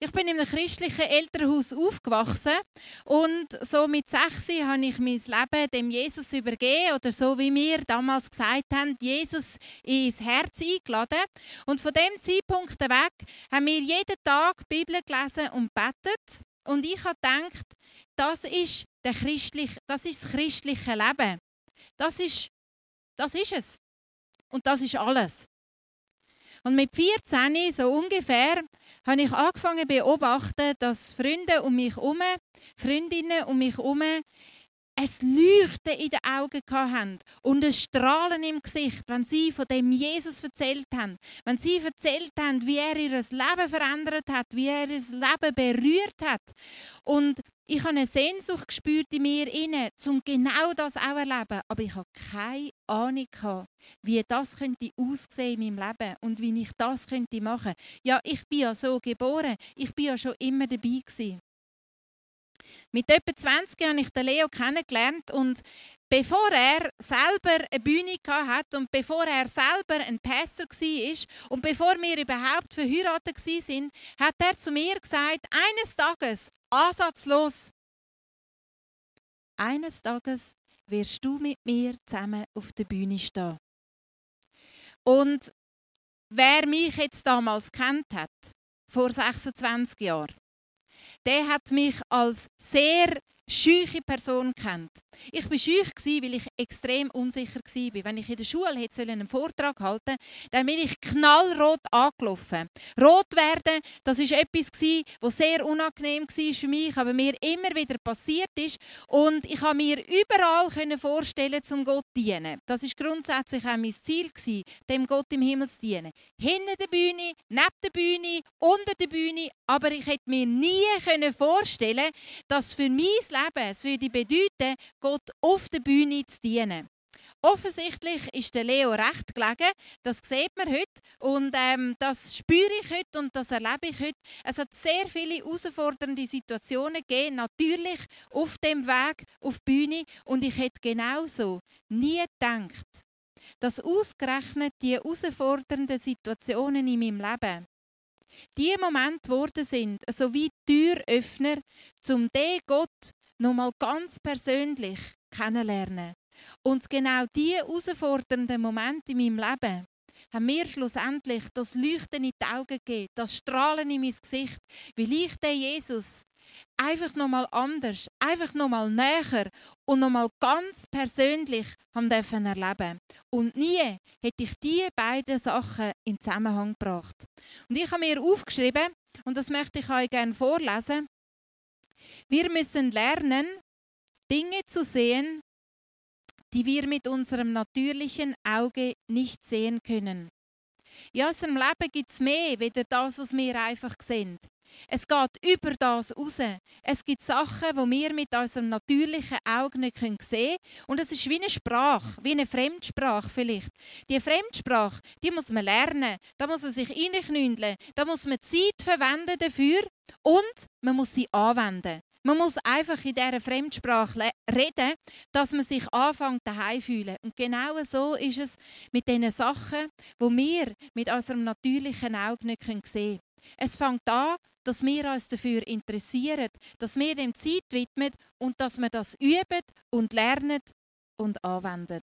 Ich bin in einem christlichen Elternhaus aufgewachsen und so mit sechs habe ich mein Leben dem Jesus übergeben oder so wie wir damals gesagt haben, Jesus ins Herz eingeladen. Und von dem Zeitpunkt weg haben wir jeden Tag die Bibel gelesen und betet. Und ich habe gedacht, das ist, der christliche, das, ist das christliche Leben. Das ist, das ist es. Und das ist alles. Und mit 14, so ungefähr, habe ich angefangen zu beobachten, dass Freunde um mich herum, Freundinnen um mich herum, ein Leuchten in den Augen haben und ein Strahlen im Gesicht, wenn sie von dem Jesus erzählt haben. Wenn sie erzählt haben, wie er ihr Leben verändert hat, wie er ihr Leben berührt hat. Und ich habe eine Sehnsucht gespürt in mir inne, um genau das auch erleben. Aber ich habe keine Ahnung gehabt, wie das könnte aussehen in meinem Leben und wie ich das könnte machen. Ja, ich bin ja so geboren. Ich bin ja schon immer dabei gewesen. Mit etwa 20 habe ich den Leo kennengelernt und bevor er selber eine Bühne hatte und bevor er selber ein Pastor war und bevor wir überhaupt verheiratet waren, hat er zu mir gesagt, eines Tages, ansatzlos, eines Tages wirst du mit mir zusammen auf der Bühne stehen. Und wer mich jetzt damals kennt hat, vor 26 Jahren, der hat mich als sehr scheuche Person kennt. Ich war schüch, weil ich extrem unsicher war. Wenn ich in der Schule hätte einen Vortrag halten dann bin ich knallrot angelaufen. Rot werden, das war etwas, was sehr unangenehm war für mich, aber mir immer wieder passiert ist. Und ich konnte mir überall vorstellen, zum Gott zu dienen. Das war grundsätzlich auch mein Ziel, dem Gott im Himmel zu dienen. Hinter der Bühne, neben der Bühne, unter der Bühne, aber ich hätte mir nie vorstellen dass für mein Leben es würde bedeuten, Gott auf der Bühne zu dienen. Offensichtlich ist der Leo recht gelegen. Das sieht man heute und ähm, das spüre ich heute und das erlebe ich heute. Es hat sehr viele herausfordernde Situationen gegeben, natürlich auf dem Weg auf die Bühne und ich hätte genauso nie gedacht, dass ausgerechnet die herausfordernden Situationen in meinem Leben die Momente geworden sind, so wie Türöffner, um den Gott nochmal ganz persönlich kennenlernen. Und genau diese herausfordernden Momente in meinem Leben haben mir schlussendlich das Leuchten in die Augen gegeben, das Strahlen in mein Gesicht, weil ich den Jesus einfach nochmal anders, einfach nochmal näher und nochmal ganz persönlich erleben. Und nie hätte ich diese beiden Sachen in Zusammenhang gebracht. Und ich habe mir aufgeschrieben, und das möchte ich euch gerne vorlesen, wir müssen lernen, Dinge zu sehen, die wir mit unserem natürlichen Auge nicht sehen können. In unserem Leben gibt es mehr, weder das, was wir einfach sehen. Es geht über das raus. Es gibt Sachen, die wir mit unserem natürlichen Auge nicht sehen können. Und es ist wie eine Sprache, wie eine Fremdsprache vielleicht. Die Fremdsprache, die muss man lernen. Da muss man sich reinknündeln. Da muss man Zeit verwenden dafür und man muss sie anwenden. Man muss einfach in dieser Fremdsprache reden, dass man sich anfängt daheim fühlen. Und genau so ist es mit den Sachen, wo wir mit unserem natürlichen Auge nicht sehen können. Es fängt an, dass wir uns dafür interessieren, dass wir dem Zeit widmen und dass wir das üben und lernen und anwenden.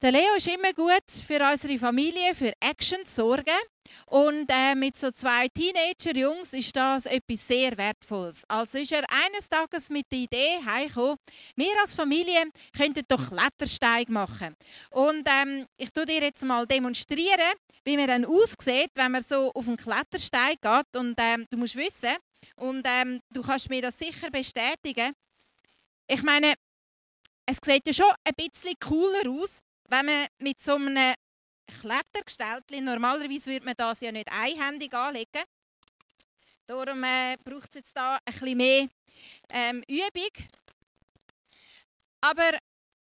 Der Leo ist immer gut für unsere Familie, für Action zu sorgen. Und äh, mit so zwei Teenager-Jungs ist das etwas sehr Wertvolles. Also ist er eines Tages mit der Idee heimgekommen, wir als Familie könnten doch Klettersteig machen. Und ähm, ich tue dir jetzt mal demonstrieren, wie man dann aussieht, wenn man so auf einen Klettersteig geht. Und ähm, du musst wissen, und ähm, du kannst mir das sicher bestätigen, ich meine, es sieht ja schon ein bisschen cooler aus, wenn man mit so einem Klettergestell, normalerweise würde man das ja nicht einhändig anlegen, darum äh, braucht es jetzt da ein mehr ähm, Übung. Aber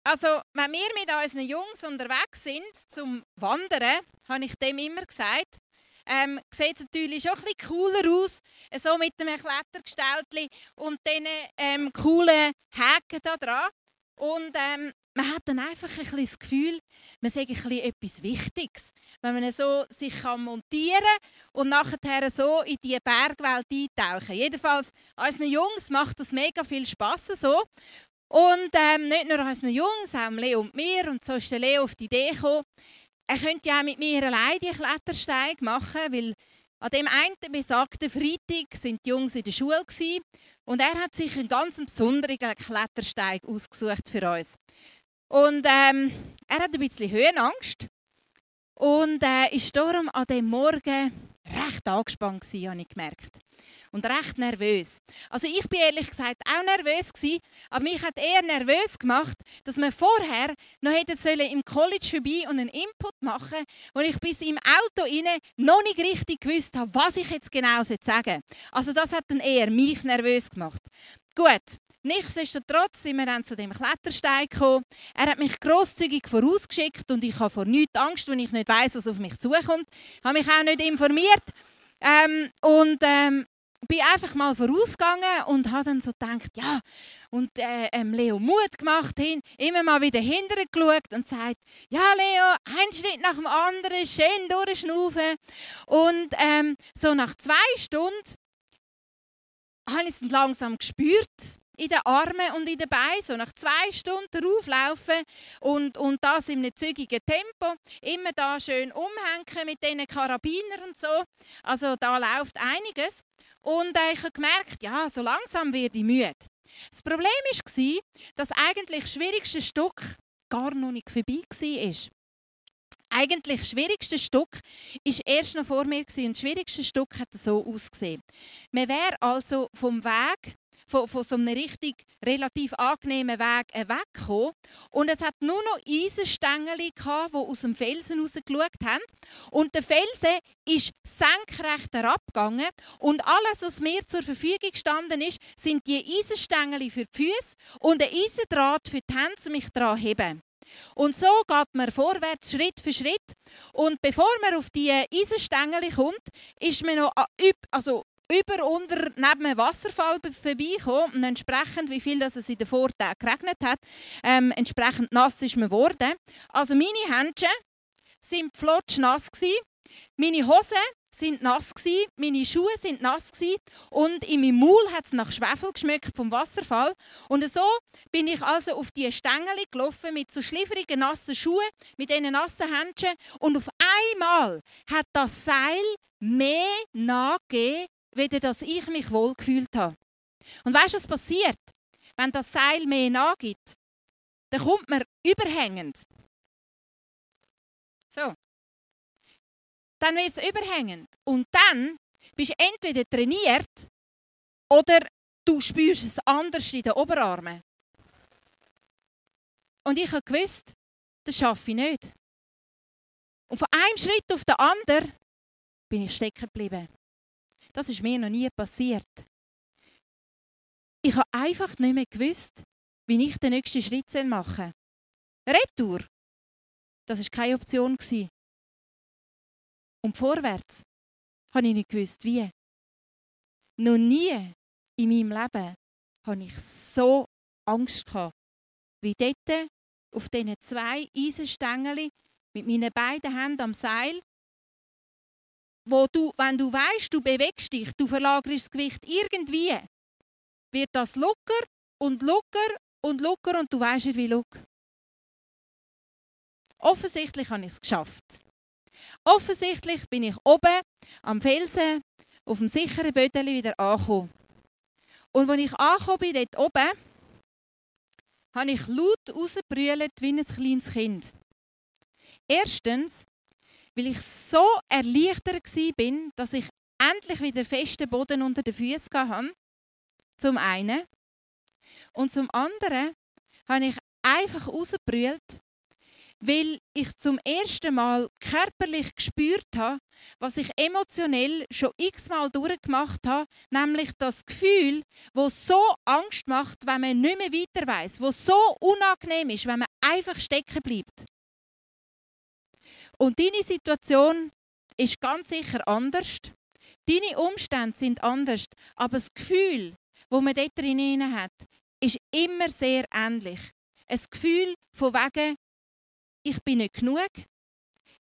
also, wenn wir mit unseren Jungs unterwegs sind zum Wandern, habe ich dem immer gesagt, ähm, sieht es natürlich schon ein cooler aus, so mit einem Klettergestell und diesen ähm, coolen Haken da dran. Und ähm, man hat dann einfach ein das Gefühl, man sagt etwas Wichtiges. Wenn man so sich kann montieren und nachher so in die Bergwelt eintauchen. Jedenfalls, unseren Jungs macht das mega viel Spass so. Und ähm, nicht nur unseren Jungs, auch Leo und mir. Und so ist der Leo auf die Idee gekommen, er könnte ja auch mit mir allein die Klettersteig machen, weil an dem einen besagten Freitag sind die Jungs in der Schule und er hat sich einen ganz besonderen Klettersteig ausgesucht für uns. Und ähm, er hat ein bisschen Höhenangst und äh, ist darum an dem Morgen recht angespannt gewesen, habe ich gemerkt. Und recht nervös. Also ich bin ehrlich gesagt auch nervös gewesen, aber mich hat eher nervös gemacht, dass wir vorher noch hätten sollen im College vorbei und einen Input machen, wo ich bis im Auto inne noch nicht richtig gewusst habe, was ich jetzt genau sagen soll. Also das hat dann eher mich nervös gemacht. Gut, Nichtsdestotrotz sind wir dann zu dem Klettersteig gekommen. Er hat mich grosszügig vorausgeschickt und ich habe vor nichts Angst, wenn ich nicht weiß, was auf mich zukommt. Ich habe mich auch nicht informiert ähm, und ähm, bin einfach mal vorausgegangen und habe dann so gedacht, ja, und äh, ähm, Leo Mut gemacht, hin, immer mal wieder hinterher geschaut und sagt, ja Leo, ein Schritt nach dem anderen, schön durchschnaufen. Und ähm, so nach zwei Stunden habe ich es langsam gespürt in den Armen und in den Beinen, so nach zwei Stunden rauflaufen und, und das in einem zügigen Tempo. Immer da schön umhängen mit diesen Karabinern und so. Also da läuft einiges. Und äh, ich habe gemerkt, ja, so langsam werde ich müde. Das Problem war, dass eigentlich das schwierigste Stück gar noch nicht vorbei war. Eigentlich das schwierigste Stück war erst noch vor mir und das schwierigste Stück hat so ausgesehen. Man wäre also vom Weg von, von so einem richtig relativ angenehmen Weg äh, weggekommen. Und es hat nur noch Eisenstängel die aus dem Felsen rausgeschaut haben. Und der Felsen ist senkrecht herabgegangen. Und alles, was mir zur Verfügung gestanden ist, sind die Eisenstängel für die Füße und ein Eisendraht für die Hände, um mich daran heben. Und so geht man vorwärts, Schritt für Schritt. Und bevor man auf die Eisenstängel kommt, ist man noch also über unter neben einem Wasserfall vorbeikommen und entsprechend, wie viel das es in den Vortagen geregnet hat, ähm, entsprechend nass ist man geworden. Also meine Händchen sind flotsch nass gewesen. Meine Hosen sind nass gewesen, meine Schuhe sind nass gewesen und in meinem Maul hat es nach Schwefel geschmeckt vom Wasserfall. Und so bin ich also auf die Stängel gelaufen mit so schlifferigen nassen Schuhen, mit diesen nassen Händchen und auf einmal hat das Seil mehr nachgegeben weder dass ich mich wohl gefühlt habe. Und weißt du, was passiert? Wenn das Seil mehr nachgibt, dann kommt man überhängend. So. Dann wird es überhängend. Und dann bist du entweder trainiert oder du spürst es anders in den Oberarmen. Und ich habe gewusst, das schaffe ich nicht. Und von einem Schritt auf den anderen bin ich stecken geblieben. Das ist mir noch nie passiert. Ich habe einfach nicht mehr gewusst, wie ich den nächsten Schritt machen soll. Retour, das war keine Option. Und vorwärts habe ich nicht gewusst, wie. Noch nie in meinem Leben hatte ich so Angst wie dort auf diesen zwei Eisenstängeln mit meinen beiden Händen am Seil wo du, wenn du weißt, du bewegst dich, du verlagerst das Gewicht irgendwie, wird das locker und locker und locker und du weißt nicht, wie locker. Offensichtlich habe ich es geschafft. Offensichtlich bin ich oben am Felsen auf dem sicheren Bödeli wieder angekommen. Und als ich angekommen bin, dort oben, habe ich laut rausgebrüllt wie ein kleines Kind. Erstens, weil ich so erleichtert bin, dass ich endlich wieder festen Boden unter den Füßen hatte. Zum einen. Und zum anderen habe ich einfach rausgebrüllt, weil ich zum ersten Mal körperlich gespürt habe, was ich emotionell schon x-mal durchgemacht habe, nämlich das Gefühl, wo so Angst macht, wenn man nicht mehr weiter weiß, wo so unangenehm ist, wenn man einfach stecken bleibt. Und deine Situation ist ganz sicher anders. Deine Umstände sind anders. Aber das Gefühl, das man dort drin hat, ist immer sehr ähnlich. ein Gefühl von wegen, ich bin nicht genug,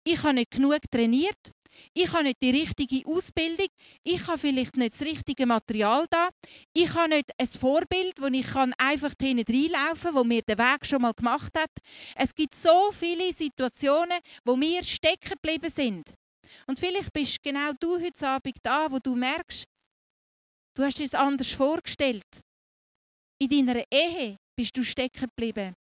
ich habe nicht genug trainiert, ich habe nicht die richtige Ausbildung, ich habe vielleicht nicht das richtige Material da, ich habe nicht ein Vorbild, wo ich einfach hinten reinlaufen kann, wo mir den Weg schon mal gemacht hat. Es gibt so viele Situationen, wo wir stecken geblieben sind. Und vielleicht bist genau du heute Abend da, wo du merkst, du hast es anders vorgestellt. In deiner Ehe bist du stecken geblieben.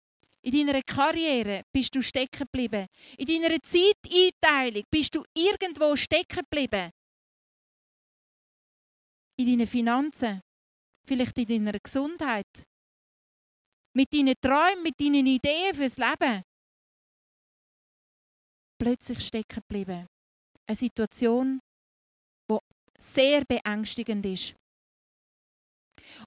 In deiner Karriere bist du stecken geblieben. In deiner Zeiteinteilung bist du irgendwo stecken geblieben. In deinen Finanzen, vielleicht in deiner Gesundheit, mit deinen Träumen, mit deinen Ideen fürs Leben. Plötzlich stecken geblieben. Eine Situation, die sehr beängstigend ist.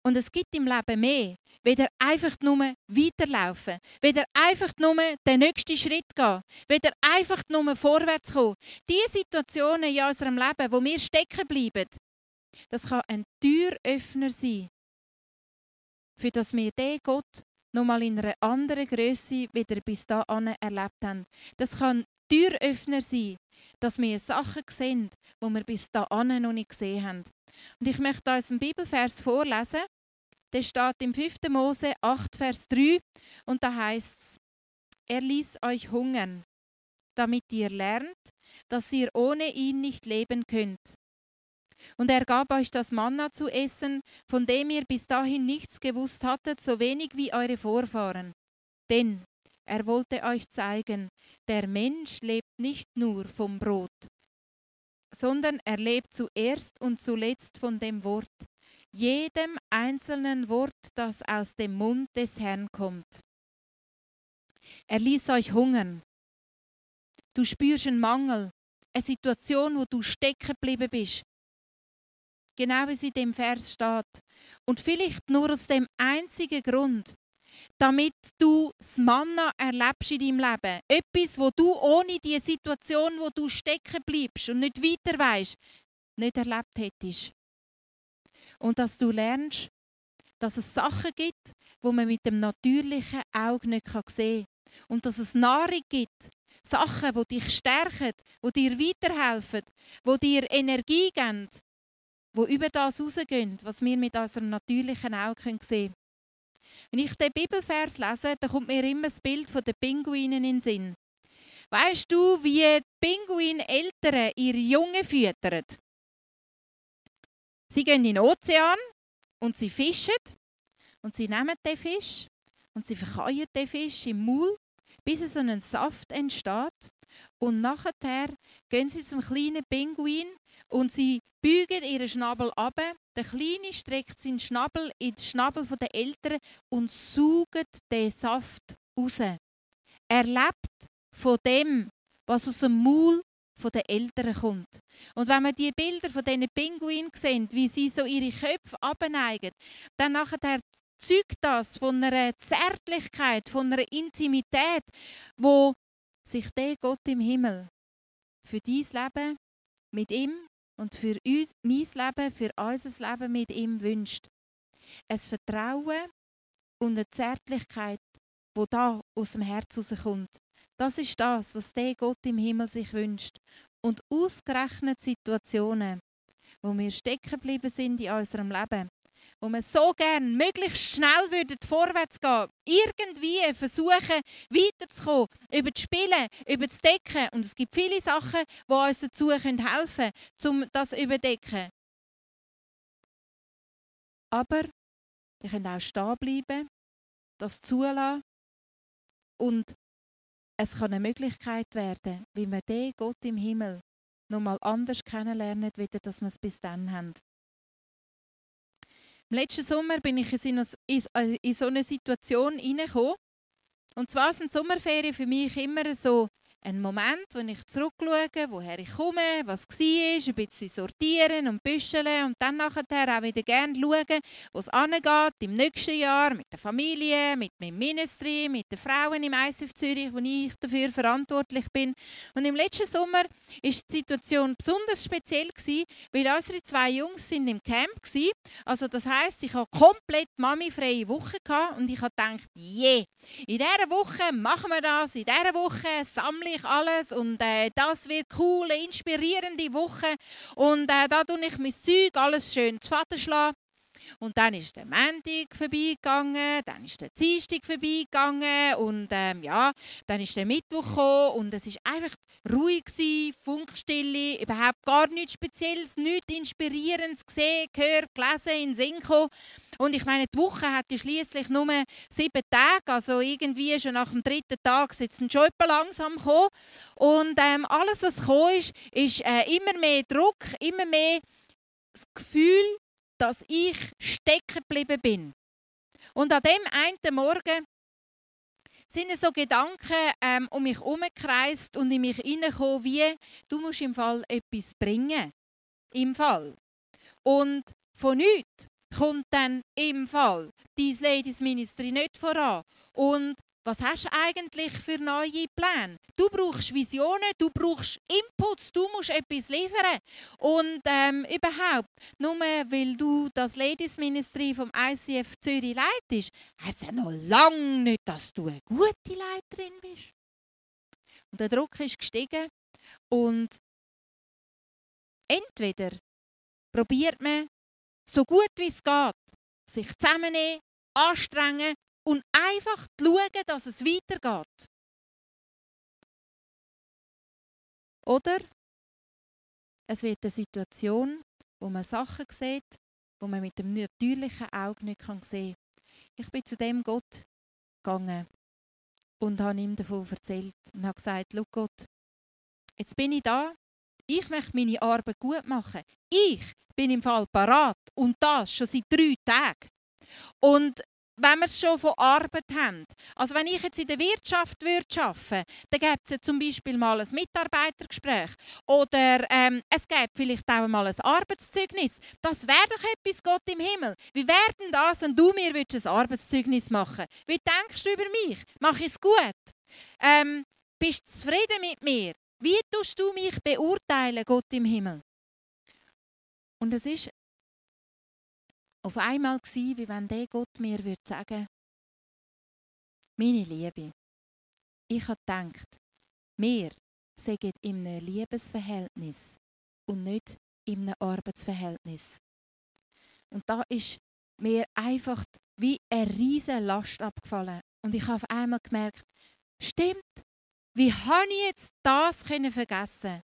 Und es gibt im Leben mehr, weder einfach nur weiterlaufen, weder einfach nur den nächsten Schritt gehen, weder einfach nur vorwärts kommen. Die Situationen in unserem Leben, wo wir stecken bleiben, das kann ein Türöffner sein, für das wir den Gott nochmal in einer anderen Größe wieder bis dahin erlebt haben. Das kann Türöffner sein, dass wir Sachen sehen, die wir bis dahin noch nicht gesehen haben. Und ich möchte uns einen Bibelvers vorlesen. Der steht im 5. Mose 8, Vers 3 und da heißt es, er ließ euch hungern, damit ihr lernt, dass ihr ohne ihn nicht leben könnt. Und er gab euch das Manna zu essen, von dem ihr bis dahin nichts gewusst hattet, so wenig wie eure Vorfahren. Denn er wollte euch zeigen, der Mensch lebt nicht nur vom Brot, sondern er lebt zuerst und zuletzt von dem Wort, jedem einzelnen Wort, das aus dem Mund des Herrn kommt. Er ließ euch hungern. Du spürst einen Mangel, eine Situation, wo du stecken geblieben bist. Genau wie es in dem Vers steht. Und vielleicht nur aus dem einzigen Grund, damit du das Manna erlebst in deinem Leben. Etwas, wo du ohne die Situation, wo du stecken bleibst und nicht weiter weißt, nicht erlebt hättest. Und dass du lernst, dass es Sachen gibt, wo man mit dem natürlichen Auge nicht sehen kann. Und dass es Nahrung gibt, Sachen, die dich stärken, die dir weiterhelfen, die dir Energie geben, die über das rausgehen, was wir mit unserem natürlichen Auge sehen können. Wenn ich den Bibelvers lese, dann kommt mir immer das Bild der Pinguinen in den Sinn. Weißt du, wie Pinguineltern ihre Jungen füttern? Sie gehen in den Ozean und sie fischen und sie nehmen den Fisch und sie verkeuen den Fisch im Maul, bis so ein Saft entsteht. Und nachher gehen sie zum kleinen Pinguin und sie bügen ihren Schnabel ab. Der Kleine streckt seinen Schnabel in den Schnabel der Eltern und saugt den Saft raus. Er lebt von dem, was aus dem Maul der Eltern kommt. Und wenn man die Bilder von diesen Pinguinen sieht, wie sie so ihre Köpfe abneigen, dann nachher zeugt das von einer Zärtlichkeit, von einer Intimität, wo sich der Gott im Himmel für dein Leben mit ihm und für uns, mein Leben, für unser Leben mit ihm wünscht. Ein Vertrauen und eine Zärtlichkeit, wo da aus dem Herz rauskommt. Das ist das, was der Gott im Himmel sich wünscht. Und ausgerechnet Situationen, wo wir stecken geblieben sind in unserem Leben, wo wir so gern möglichst schnell würden vorwärts gehen, irgendwie versuchen weiterzukommen, über das Spielen, über das Decken. Und es gibt viele Sachen, die uns dazu helfen können, um das zu überdecken. Aber wir können auch stehen bleiben, das zulassen und es kann eine Möglichkeit werden, wie wir den Gott im Himmel noch mal anders kennenlernen, wie wir es bis dann haben. Im letzten Sommer bin ich in so eine Situation hineingekommen. Und zwar sind Sommerferien für mich immer so ein Moment, wo ich zurückschaue, woher ich komme, was war, ein bisschen sortieren und büscheln und dann nachher auch wieder gerne schauen, wo es angeht im nächsten Jahr mit der Familie, mit meinem Ministry, mit den Frauen im ICF Zürich, wo ich dafür verantwortlich bin. Und im letzten Sommer war die Situation besonders speziell gewesen, weil unsere zwei Jungs sind im Camp waren. Also das heißt, ich hatte komplett mami-freie Woche und ich habe gedacht, je, yeah, in dieser Woche machen wir das, in dieser Woche sammle ich alles und äh, das wird cool, inspirierende Woche und äh, da tue ich mein Zeug alles schön zu Vater schlagen. Und dann ist der Montag vorbeigegangen, dann ist der Dienstag vorbeigegangen und ähm, ja, dann ist der Mittwoch gekommen und es ist einfach ruhig Funkstille, überhaupt gar nichts Spezielles, nichts Inspirierendes gesehen, gehört, gelesen, in Sinn gekommen. Und ich meine, die Woche hat ja schließlich nur sieben Tage, also irgendwie schon nach dem dritten Tag sie schon langsam gekommen. Und ähm, alles, was gekommen ist, ist äh, immer mehr Druck, immer mehr das Gefühl, dass ich stecken geblieben bin. Und an dem einen Morgen sind so Gedanken ähm, um mich herumgekreist und in mich hineingekommen, wie du musst im Fall etwas bringen. Im Fall. Und von nichts kommt dann im Fall dein Ladies Ministry nicht voran. Und was hast du eigentlich für neue Pläne? Du brauchst Visionen, du brauchst Inputs, du musst etwas liefern. Und ähm, überhaupt, nur weil du das Ladies Ministry vom ICF Zürich leitest, es ja noch lange nicht, dass du eine gute Leiterin bist. Und der Druck ist gestiegen und entweder probiert man so gut wie es geht, sich zusammennehmen, anstrengen einfach schauen, dass es weitergeht. Oder es wird eine Situation, wo man Sachen sieht, wo man mit dem natürlichen Auge nicht sehen kann. Ich bin zu dem Gott gegangen und habe ihm davon erzählt und habe gesagt, schau Gott, jetzt bin ich da, ich möchte meine Arbeit gut machen. Ich bin im Fall parat und das schon seit drei Tagen. Und wenn wir es schon von Arbeit haben. Also wenn ich jetzt in der Wirtschaft würde arbeiten dann gäbe es zum Beispiel mal ein Mitarbeitergespräch oder ähm, es gäbe vielleicht auch mal ein Arbeitszeugnis. Das wäre doch etwas Gott im Himmel. Wie wäre denn das, wenn du mir ein Arbeitszeugnis machen Wie denkst du über mich? Mache ich es gut? Ähm, bist du zufrieden mit mir? Wie tust du mich beurteilen, Gott im Himmel? Und es ist auf einmal gewesen, wie wenn der Gott mir würde sagen, meine Liebe, ich habe gedacht, wir sind in einem Liebesverhältnis und nicht in einem Arbeitsverhältnis. Und da ist mir einfach wie eine riesige Last abgefallen. Und ich habe auf einmal gemerkt, stimmt, wie habe ich jetzt das vergessen?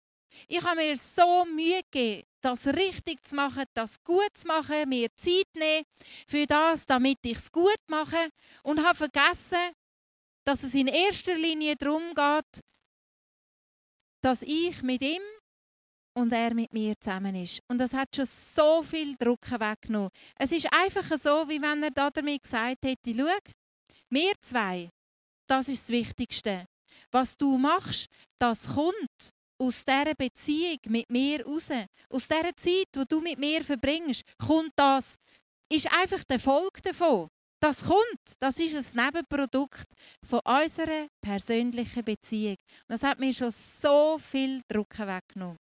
Ich habe mir so Mühe gegeben, das richtig zu machen, das gut zu machen, mir Zeit nehmen für das, damit ich es gut mache und habe vergessen, dass es in erster Linie darum geht, dass ich mit ihm und er mit mir zusammen ist. Und das hat schon so viel Druck weggenommen. Es ist einfach so, wie wenn er damit gesagt hätte, schau, wir zwei, das ist das Wichtigste. Was du machst, das kommt aus dieser Beziehung mit mir raus, aus dieser Zeit, die du mit mir verbringst, kommt das, ist einfach der Folge davon. Das kommt, das ist ein Nebenprodukt von unserer persönlichen Beziehung. Das hat mir schon so viel Druck weggenommen.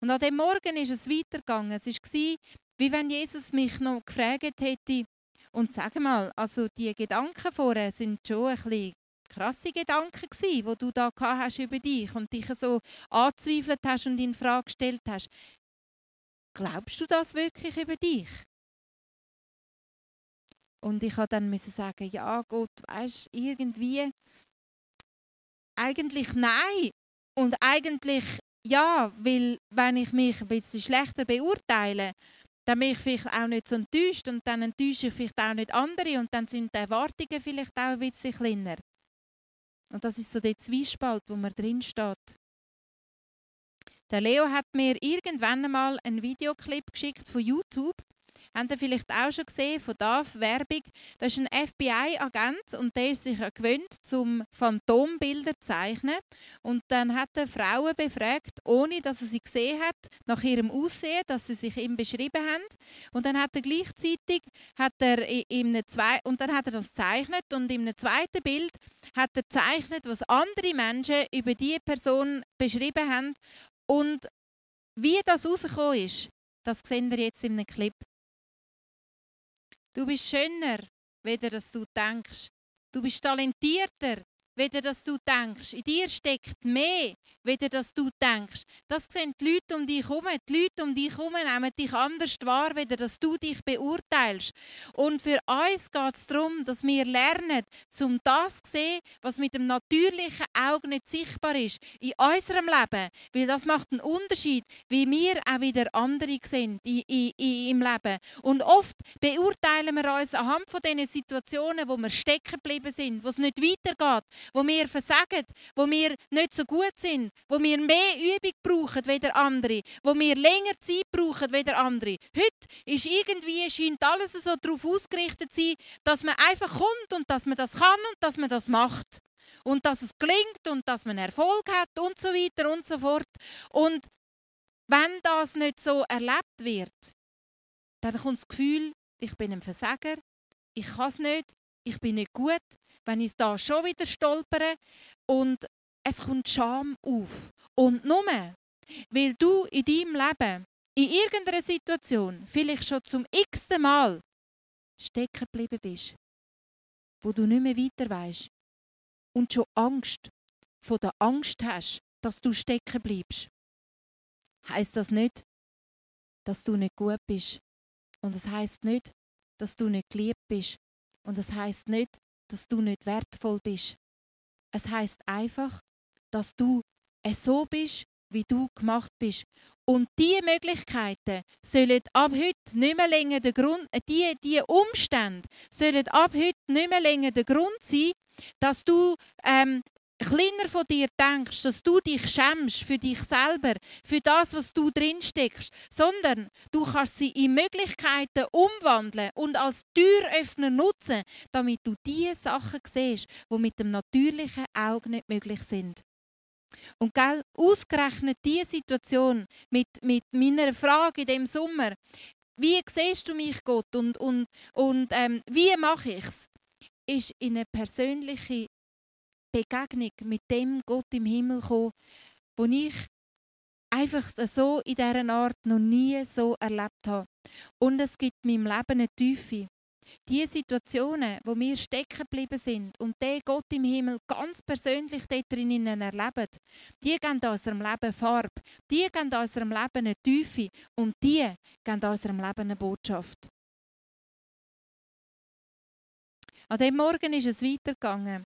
Und an dem Morgen ist es weitergegangen. Es war, wie wenn Jesus mich noch gefragt hätte, und sag mal, also die Gedanken vorher sind schon ein bisschen krasse Gedanken gewesen, die du da hast über dich und dich so angezweifelt hast und in Frage gestellt hast. Glaubst du das wirklich über dich? Und ich habe dann müssen sagen, ja Gott, weißt irgendwie eigentlich nein und eigentlich ja, weil wenn ich mich ein bisschen schlechter beurteile, dann bin ich vielleicht auch nicht so enttäuscht und dann enttäusche ich vielleicht auch nicht andere und dann sind die Erwartungen vielleicht auch ein bisschen kleiner. Und das ist so der Zwiespalt, wo man drin steht. Der Leo hat mir irgendwann einmal einen Videoclip geschickt von YouTube, Habt ihr vielleicht auch schon gesehen von DAF Werbung? Das ist ein FBI-Agent und der ist sich gewöhnt zum Phantombilder zeichnen. Und dann hat er Frauen befragt, ohne dass er sie gesehen hat, nach ihrem Aussehen, dass sie sich ihm beschrieben haben. Und dann hat er gleichzeitig hat er in einem zwei und dann hat er das gezeichnet und einem zweiten Bild hat er gezeichnet, was andere Menschen über diese Person beschrieben haben und wie das rausgekommen ist, das sehen wir jetzt in einem Clip. Du bist schöner, weder dass du denkst. Du bist talentierter, weder dass du denkst. In dir steckt mehr, weder dass du denkst. Das sind die Leute um dich herum. Die Leute um dich herum nehmen dich anders wahr, weder dass du dich beurteilst. Und für uns geht es darum, dass wir lernen, um das zu sehen, was mit dem natürlichen Auge nicht sichtbar ist, in unserem Leben. Weil das macht einen Unterschied, wie wir auch wieder andere sind in, in, in, im Leben. Und oft beurteilen wir uns anhand von diesen Situationen, wo wir stecken geblieben sind, wo es nicht weitergeht, wo wir versagen, wo wir nicht so gut sind, wo wir mehr Übung brauchen wie der andere, wo wir länger Zeit brauchen wie der andere. Heute ist irgendwie, scheint alles so darauf ausgerichtet zu sein, dass man einfach kommt und dass man das kann und dass man das macht. Und dass es gelingt und dass man Erfolg hat und so weiter und so fort. Und wenn das nicht so erlebt wird, dann kommt das Gefühl, ich bin ein Versager, ich kann es nicht, ich bin nicht gut, wenn ich da schon wieder stolpere und es kommt Scham auf. Und nur, weil du in deinem Leben in irgendeiner Situation vielleicht schon zum x-ten Mal stecken geblieben bist, wo du nicht mehr weiter weißt und schon Angst von der Angst hast, dass du stecken bleibst, heißt das nicht, dass du nicht gut bist. Und es heißt nicht, dass du nicht geliebt bist. Und es heißt nicht, dass du nicht wertvoll bist. Es heißt einfach, dass du so bist, wie du gemacht bist. Und diese Möglichkeiten sollen ab heute nicht mehr länger der Grund, äh, die, die Umstände sollen ab heute nicht mehr länger der Grund sein, dass du ähm, kleiner von dir denkst, dass du dich schämst für dich selber, für das, was du drin steckst, sondern du kannst sie in Möglichkeiten umwandeln und als Türöffner nutzen, damit du die Sachen siehst, die mit dem natürlichen Auge nicht möglich sind. Und gell, ausgerechnet diese Situation mit, mit meiner Frage in dem Sommer, wie siehst du mich, Gott, und, und, und ähm, wie mache ich es, ist in eine persönliche Begegnung mit dem Gott im Himmel gekommen, wo ich einfach so in dieser Art noch nie so erlebt habe. Und es gibt meinem Leben eine Tiefe. Die Situationen, wo wir stecken geblieben sind und der Gott im Himmel ganz persönlich dort drinnen erleben, die geben unserem Leben Farbe, die geben unserem Leben eine Tiefe und die geben unserem Leben eine Botschaft. An dem Morgen ist es weitergegangen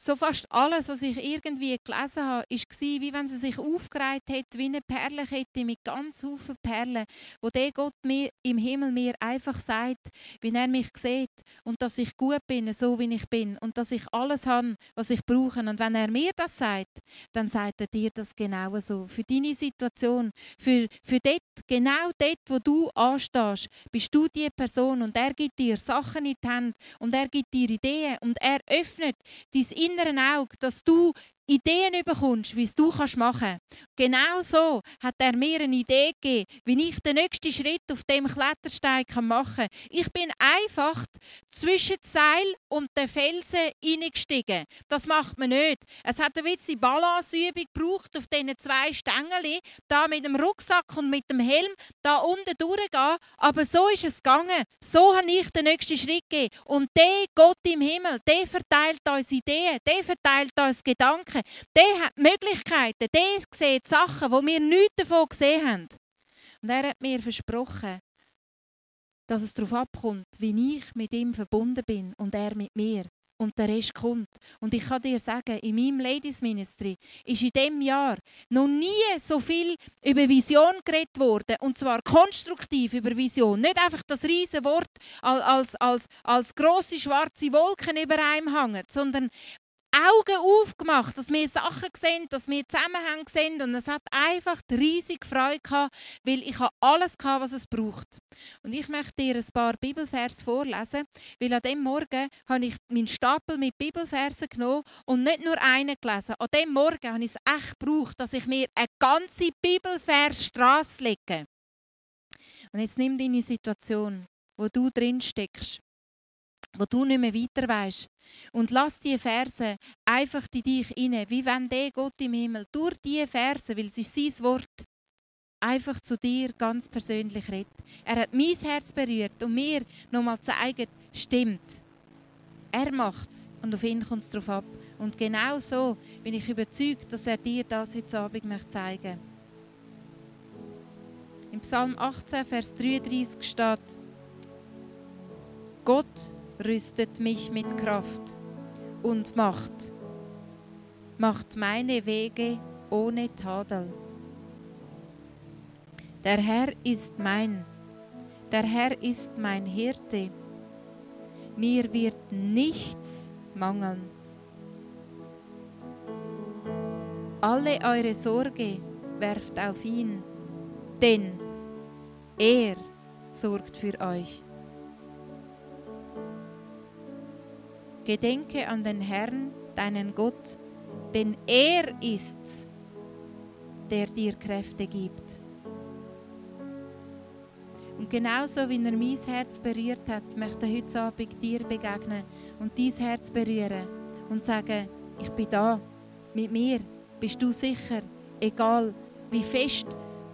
so fast alles, was ich irgendwie gelesen habe, war, wie wenn sie sich aufgereiht hätte, wie eine Perlenkette mit ganz vielen Perlen, wo der Gott mir im Himmel mir einfach sagt, wie er mich sieht und dass ich gut bin, so wie ich bin und dass ich alles habe, was ich brauche. Und wenn er mir das sagt, dann sagt er dir das genau so. Für deine Situation, für, für dort, genau dort, wo du anstehst, bist du die Person und er gibt dir Sachen in die Hand und er gibt dir Ideen und er öffnet dein inneren Auge, dass du Ideen bekommst, wie es du machen kannst. Genau so hat er mir eine Idee gegeben, wie ich den nächsten Schritt auf dem Klettersteig machen kann. Ich bin einfach zwischen das Seil und den Felsen hineingestiegen. Das macht man nicht. Es hat ein bisschen Balanceübung gebraucht auf diesen zwei Stängeln, da mit dem Rucksack und mit dem Helm da unten durchgehen. Aber so ist es gegangen. So habe ich den nächsten Schritt gegeben. Und der Gott im Himmel, der verteilt uns Ideen, der verteilt uns Gedanken machen. Der hat Möglichkeiten, der sieht Sachen, wo wir nichts davon gesehen haben. Und er hat mir versprochen, dass es darauf abkommt, wie ich mit ihm verbunden bin und er mit mir. Und der Rest kommt. Und ich kann dir sagen, in meinem Ladies Ministry ist in diesem Jahr noch nie so viel über Vision geredet worden. Und zwar konstruktiv über Vision. Nicht einfach das riesige Wort als, als, als, als grosse schwarze Wolken über einem hängen, sondern Augen aufgemacht, dass wir Sachen sehen, dass wir Zusammenhänge sehen und es hat einfach riesig Freude gehabt, weil ich alles gehabt, was es braucht. Und ich möchte dir ein paar Bibelvers vorlesen, weil an dem Morgen habe ich meinen Stapel mit Bibelversen genommen und nicht nur einen gelesen. An dem Morgen habe ich es echt gebraucht, dass ich mir eine ganze Bibelversstraße lege. Und jetzt nimm deine Situation, wo du drin steckst wo du nicht mehr weiter weißt. Und lass die Verse einfach in dich inne, wie wenn der Gott im Himmel durch die Verse, weil ist sein Wort, einfach zu dir ganz persönlich redet. Er hat mein Herz berührt und mir nochmal zeigen, stimmt. Er macht es und auf ihn kommt es drauf ab. Und genau so bin ich überzeugt, dass er dir das heute Abend möchte zeigen Im Psalm 18, Vers 33 steht, Gott rüstet mich mit Kraft und Macht, macht meine Wege ohne Tadel. Der Herr ist mein, der Herr ist mein Hirte, mir wird nichts mangeln. Alle eure Sorge werft auf ihn, denn er sorgt für euch. Gedenke an den Herrn, deinen Gott, denn er ist's, der dir Kräfte gibt. Und genauso wie er mein Herz berührt hat, möchte er heute Abend dir begegnen und dein Herz berühren und sagen, ich bin da, mit mir, bist du sicher, egal wie fest,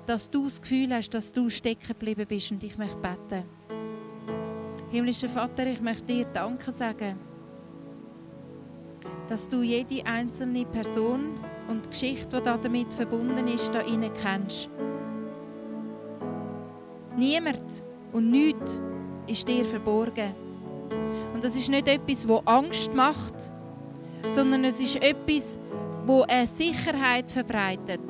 dass du das Gefühl hast, dass du stecken geblieben bist und ich möchte beten. Himmlischer Vater, ich möchte dir Danke sagen dass du jede einzelne Person und Geschichte, die damit verbunden ist, da innen kennst. Niemand und nichts ist dir verborgen. Und das ist nicht etwas, wo Angst macht, sondern es ist etwas, wo eine Sicherheit verbreitet.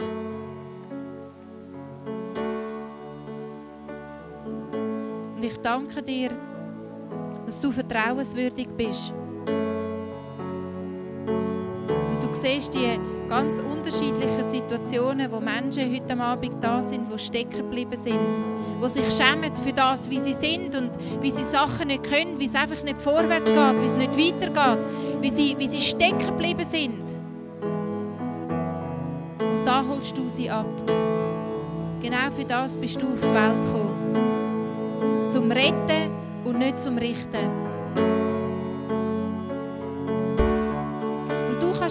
Und ich danke dir, dass du vertrauenswürdig bist siehst die ganz unterschiedlichen Situationen, wo Menschen heute Abend da sind, die stecken geblieben sind, die sich schämen für das, wie sie sind und wie sie Sachen nicht können, wie es einfach nicht vorwärts geht, wie es nicht weitergeht, wie sie, wie sie stecken geblieben sind. Und da holst du sie ab. Genau für das bist du auf die Welt gekommen. Zum Retten und nicht zum Richten.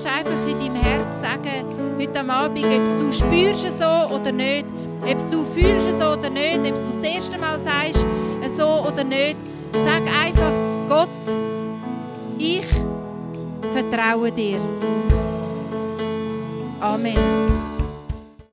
Kannst einfach in deinem Herz sagen, heute Abend, ob du spürst so oder nicht, ob du fühlst so oder nicht, ob du das erste Mal sagst so oder nicht. Sag einfach, Gott, ich vertraue dir. Amen.